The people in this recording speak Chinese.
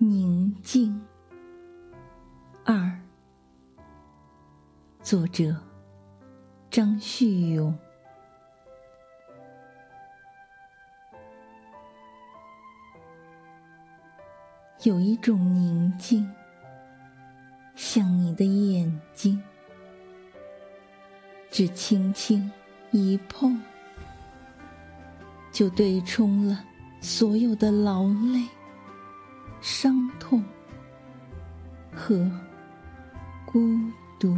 宁静。二，作者张旭勇。有一种宁静，像你的眼睛，只轻轻一碰，就对冲了所有的劳累、伤痛和孤独。